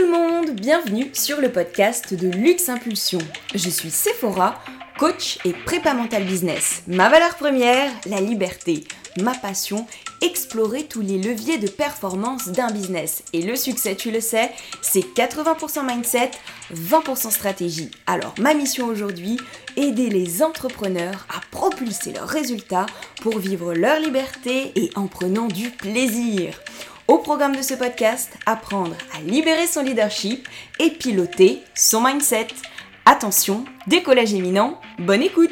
Tout le monde, bienvenue sur le podcast de Luxe Impulsion. Je suis Sephora, coach et prépa mental business. Ma valeur première, la liberté. Ma passion, explorer tous les leviers de performance d'un business. Et le succès, tu le sais, c'est 80% mindset, 20% stratégie. Alors ma mission aujourd'hui, aider les entrepreneurs à propulser leurs résultats pour vivre leur liberté et en prenant du plaisir. Au programme de ce podcast, apprendre à libérer son leadership et piloter son mindset. Attention, décollage éminent, bonne écoute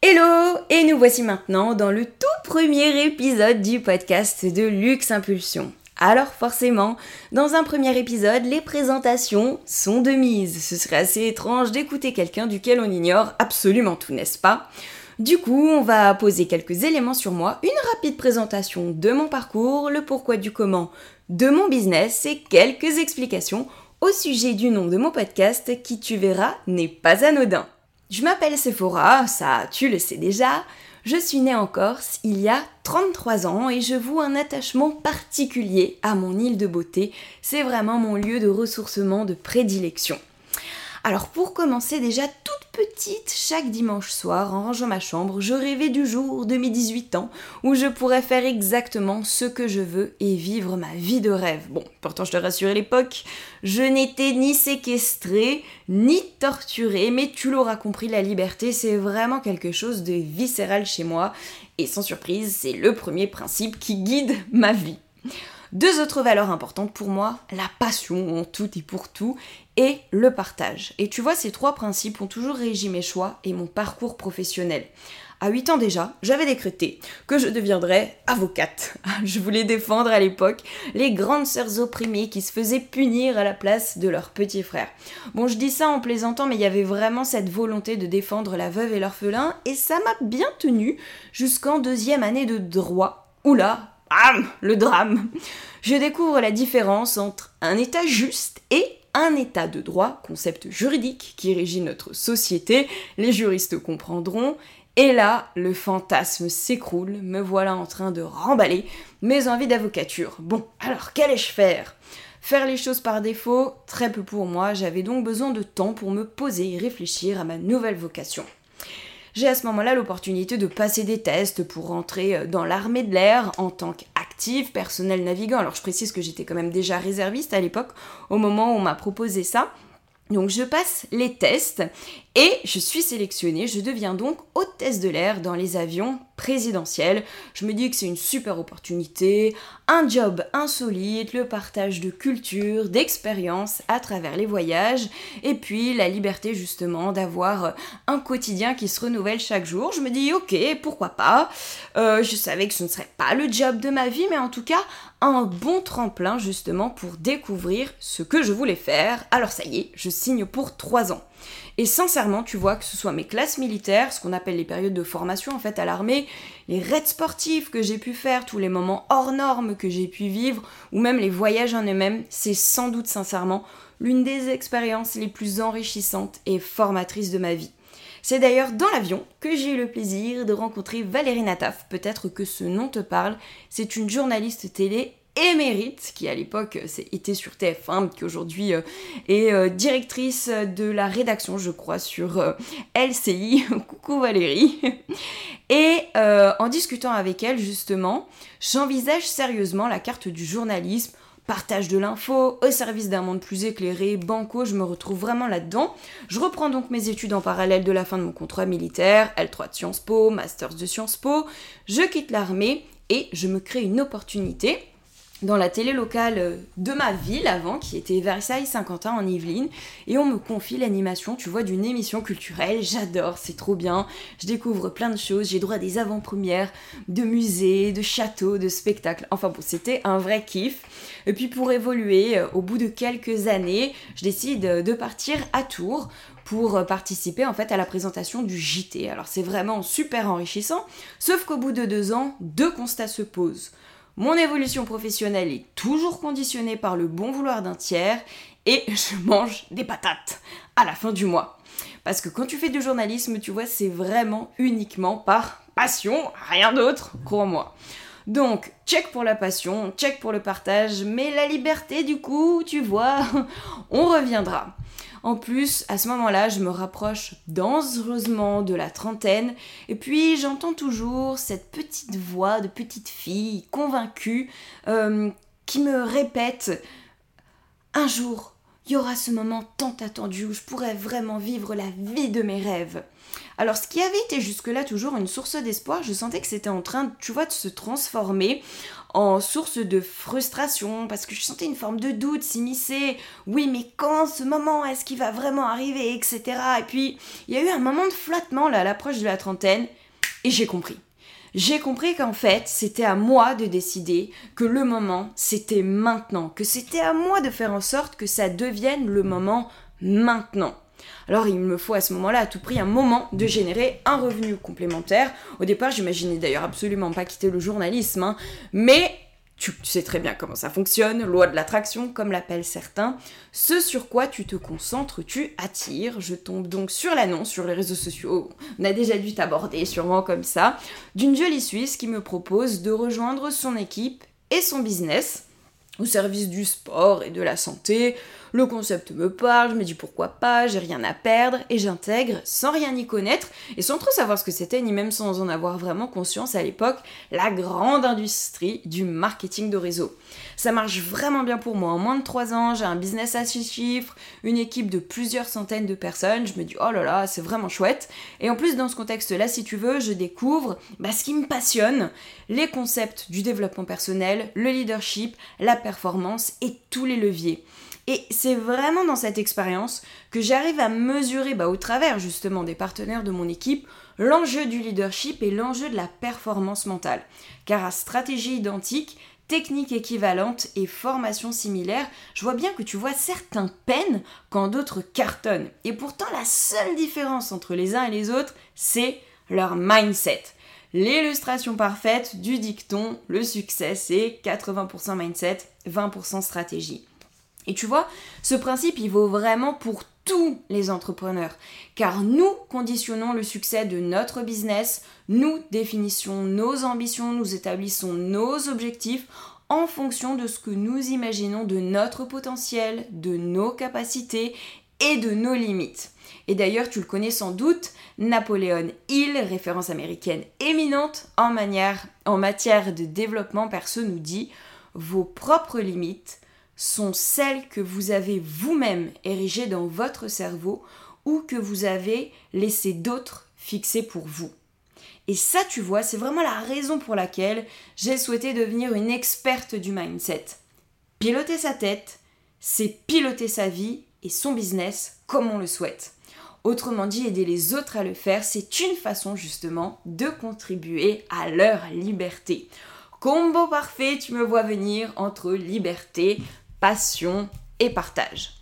Hello Et nous voici maintenant dans le tout premier épisode du podcast de Luxe Impulsion. Alors forcément, dans un premier épisode, les présentations sont de mise. Ce serait assez étrange d'écouter quelqu'un duquel on ignore absolument tout, n'est-ce pas? Du coup, on va poser quelques éléments sur moi, une rapide présentation de mon parcours, le pourquoi du comment de mon business et quelques explications au sujet du nom de mon podcast qui, tu verras, n'est pas anodin. Je m'appelle Sephora, ça tu le sais déjà. Je suis née en Corse il y a 33 ans et je voue un attachement particulier à mon île de beauté. C'est vraiment mon lieu de ressourcement de prédilection. Alors pour commencer déjà toute petite, chaque dimanche soir, en rangeant ma chambre, je rêvais du jour de mes 18 ans où je pourrais faire exactement ce que je veux et vivre ma vie de rêve. Bon, pourtant je te rassure à l'époque, je n'étais ni séquestrée, ni torturée, mais tu l'auras compris, la liberté c'est vraiment quelque chose de viscéral chez moi et sans surprise, c'est le premier principe qui guide ma vie. Deux autres valeurs importantes pour moi, la passion en tout et pour tout et le partage. Et tu vois, ces trois principes ont toujours régi mes choix et mon parcours professionnel. À 8 ans déjà, j'avais décrété que je deviendrais avocate. Je voulais défendre à l'époque les grandes sœurs opprimées qui se faisaient punir à la place de leurs petits frères. Bon, je dis ça en plaisantant, mais il y avait vraiment cette volonté de défendre la veuve et l'orphelin, et ça m'a bien tenu jusqu'en deuxième année de droit. Le drame. Je découvre la différence entre un état juste et un état de droit, concept juridique qui régit notre société, les juristes comprendront, et là, le fantasme s'écroule, me voilà en train de remballer mes envies d'avocature. Bon, alors qu'allais-je faire? Faire les choses par défaut, très peu pour moi, j'avais donc besoin de temps pour me poser et réfléchir à ma nouvelle vocation j'ai à ce moment-là l'opportunité de passer des tests pour rentrer euh, dans l'armée de l'air en tant qu'active personnel navigant. Alors je précise que j'étais quand même déjà réserviste à l'époque au moment où on m'a proposé ça. Donc je passe les tests et je suis sélectionnée, je deviens donc hôtesse de l'air dans les avions Je me dis que c'est une super opportunité, un job insolite, le partage de culture, d'expérience à travers les voyages, et puis la liberté justement d'avoir un quotidien qui se renouvelle chaque jour. Je me dis ok, pourquoi pas? Euh, je savais que ce ne serait pas le job de ma vie, mais en tout cas un bon tremplin justement pour découvrir ce que je voulais faire. Alors ça y est, je signe pour trois ans. Et sincèrement, tu vois, que ce soit mes classes militaires, ce qu'on appelle les périodes de formation en fait à l'armée, les raids sportifs que j'ai pu faire, tous les moments hors normes que j'ai pu vivre, ou même les voyages en eux-mêmes, c'est sans doute sincèrement l'une des expériences les plus enrichissantes et formatrices de ma vie. C'est d'ailleurs dans l'avion que j'ai eu le plaisir de rencontrer Valérie Nataf. Peut-être que ce nom te parle. C'est une journaliste télé émérite, qui à l'époque était sur TF1, qui aujourd'hui euh, est euh, directrice de la rédaction, je crois, sur euh, LCI. Coucou Valérie. Et en discutant avec elle, justement, j'envisage sérieusement la carte du journalisme. Partage de l'info, au service d'un monde plus éclairé, banco, je me retrouve vraiment là-dedans. Je reprends donc mes études en parallèle de la fin de mon contrat militaire, L3 de Sciences Po, Masters de Sciences Po. Je quitte l'armée et je me crée une opportunité dans la télé locale euh, de ma ville avant, qui était Versailles-Saint-Quentin en Yvelines, et on me confie l'animation, tu vois, d'une émission culturelle. J'adore, c'est trop bien. Je découvre plein de choses, j'ai droit à des avant-premières de musées, de châteaux, de spectacles. Enfin bon, c'était un vrai kiff. Et puis pour évoluer, euh, au bout de quelques années, je décide de partir à Tours pour participer en fait à la présentation du JT. Alors c'est vraiment super enrichissant, sauf qu'au bout de deux ans, deux constats se posent. Mon évolution professionnelle est toujours conditionnée par le bon vouloir d'un tiers et je mange des patates à la fin du mois. Parce que quand tu fais du journalisme, tu vois, c'est vraiment uniquement par passion, rien d'autre, crois-moi. Donc, check pour la passion, check pour le partage, mais la liberté, du coup, tu vois, on reviendra. En plus, à ce moment-là, je me rapproche dangereusement de la trentaine, et puis j'entends toujours cette petite voix de petite fille convaincue euh, qui me répète Un jour, il y aura ce moment tant attendu où je pourrais vraiment vivre la vie de mes rêves. Alors ce qui avait été jusque-là toujours une source d'espoir, je sentais que c'était en train, tu vois, de se transformer en source de frustration parce que je sentais une forme de doute s'immiscer. Oui, mais quand ce moment est-ce qu'il va vraiment arriver, etc. Et puis il y a eu un moment de flottement là à l'approche de la trentaine et j'ai compris. J'ai compris qu'en fait, c'était à moi de décider que le moment, c'était maintenant, que c'était à moi de faire en sorte que ça devienne le moment maintenant. Alors il me faut à ce moment-là à tout prix un moment de générer un revenu complémentaire. Au départ, j'imaginais d'ailleurs absolument pas quitter le journalisme, hein. mais tu, sais très bien comment ça fonctionne, loi de l'attraction comme l'appellent certains. Ce sur quoi tu te concentres, tu attires. Je tombe donc sur l'annonce sur les réseaux sociaux, on a déjà dû t'aborder sûrement comme ça, d'une jolie Suisse qui me propose de rejoindre son équipe et son business au service du sport et de la santé. Le concept me parle, je me dis pourquoi pas, j'ai rien à perdre et j'intègre sans rien y connaître et sans trop savoir ce que c'était ni même sans en avoir vraiment conscience à l'époque, la grande industrie du marketing de réseau. Ça marche vraiment bien pour moi. En moins de 3 ans, j'ai un business à 6 chiffres, une équipe de plusieurs centaines de personnes. Je me dis, oh là là, c'est vraiment chouette. Et en plus, dans ce contexte-là, si tu veux, je découvre bah, ce qui me passionne, les concepts du développement personnel, le leadership, la performance et tous les leviers. Et c'est vraiment dans cette expérience que j'arrive à mesurer, bah, au travers justement des partenaires de mon équipe, l'enjeu du leadership et l'enjeu de la performance mentale. Car à stratégie identique, technique équivalente et formation similaire, je vois bien que tu vois certains peines quand d'autres cartonnent. Et pourtant, la seule différence entre les uns et les autres, c'est leur mindset. L'illustration parfaite du dicton, le succès, c'est 80% mindset, 20% stratégie. Et tu vois, ce principe, il vaut vraiment pour tous les entrepreneurs, car nous conditionnons le succès de notre business, nous définissons nos ambitions, nous établissons nos objectifs en fonction de ce que nous imaginons de notre potentiel, de nos capacités et de nos limites. Et d'ailleurs, tu le connais sans doute, Napoléon Hill, référence américaine éminente en, en matière de développement perso, nous dit Vos propres limites sont celles que vous avez vous-même érigées dans votre cerveau ou que vous avez laissé d'autres fixer pour vous. Et ça, tu vois, c'est vraiment la raison pour laquelle j'ai souhaité devenir une experte du mindset. Piloter sa tête, c'est piloter sa vie et son business comme on le souhaite. Autrement dit, aider les autres à le faire, c'est une façon justement de contribuer à leur liberté. Combo parfait, tu me vois venir entre liberté, passion et partage.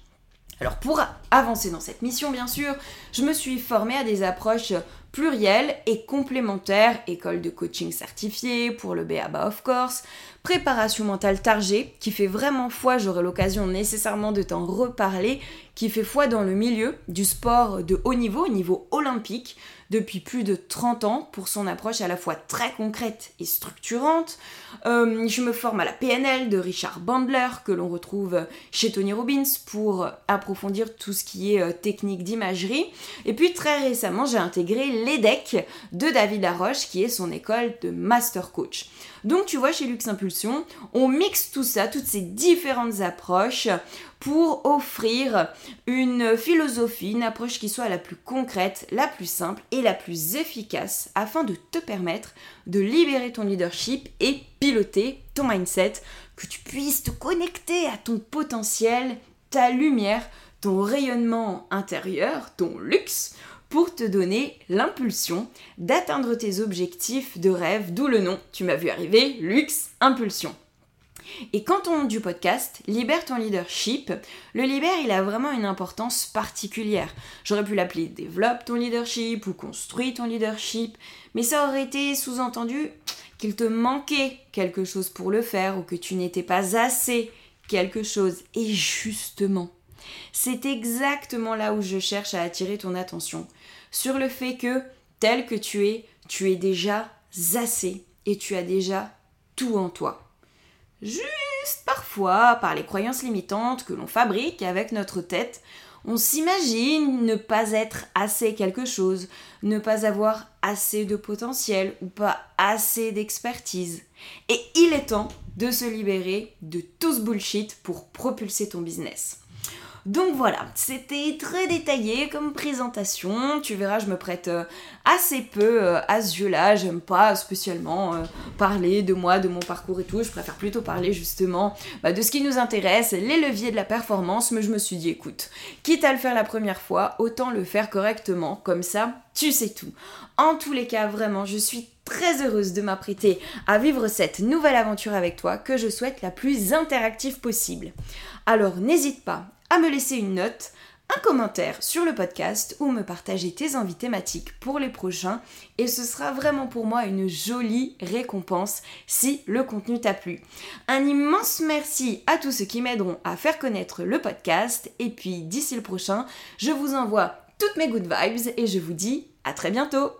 Alors pour avancer dans cette mission, bien sûr, je me suis formée à des approches plurielles et complémentaires, école de coaching certifiée pour le BABA of course, préparation mentale targée, qui fait vraiment foi, j'aurai l'occasion nécessairement de t'en reparler, qui fait foi dans le milieu du sport de haut niveau, niveau olympique, depuis plus de 30 ans pour son approche à la fois très concrète et structurante. Euh, je me forme à la PNL de Richard Bandler que l'on retrouve chez Tony Robbins pour approfondir tout ce qui est euh, technique d'imagerie. Et puis très récemment, j'ai intégré l'EDEC de David Laroche qui est son école de master coach. Donc tu vois, chez Lux Impulsion, on mixe tout ça, toutes ces différentes approches pour offrir une philosophie, une approche qui soit la plus concrète, la plus simple et la plus efficace afin de te permettre de libérer ton leadership et piloter ton mindset, que tu puisses te connecter à ton potentiel, ta lumière, ton rayonnement intérieur, ton luxe, pour te donner l'impulsion d'atteindre tes objectifs de rêve, d'où le nom, tu m'as vu arriver, luxe, impulsion. Et quand on du podcast, libère ton leadership, le libère, il a vraiment une importance particulière. J'aurais pu l'appeler développe ton leadership ou construis ton leadership, mais ça aurait été sous-entendu qu'il te manquait quelque chose pour le faire ou que tu n'étais pas assez quelque chose. Et justement, c'est exactement là où je cherche à attirer ton attention. Sur le fait que, tel que tu es, tu es déjà assez et tu as déjà tout en toi. Juste parfois, par les croyances limitantes que l'on fabrique avec notre tête, on s'imagine ne pas être assez quelque chose, ne pas avoir assez de potentiel ou pas assez d'expertise. Et il est temps de se libérer de tout ce bullshit pour propulser ton business. Donc voilà, c'était très détaillé comme présentation. Tu verras, je me prête euh, assez peu euh, à ce jeu-là. J'aime pas spécialement euh, parler de moi, de mon parcours et tout. Je préfère plutôt parler justement bah, de ce qui nous intéresse, les leviers de la performance. Mais je me suis dit, écoute, quitte à le faire la première fois, autant le faire correctement. Comme ça, tu sais tout. En tous les cas, vraiment, je suis très heureuse de m'apprêter à vivre cette nouvelle aventure avec toi que je souhaite la plus interactive possible. Alors n'hésite pas à me laisser une note, un commentaire sur le podcast ou me partager tes envies thématiques pour les prochains. Et ce sera vraiment pour moi une jolie récompense si le contenu t'a plu. Un immense merci à tous ceux qui m'aideront à faire connaître le podcast. Et puis d'ici le prochain, je vous envoie toutes mes good vibes et je vous dis à très bientôt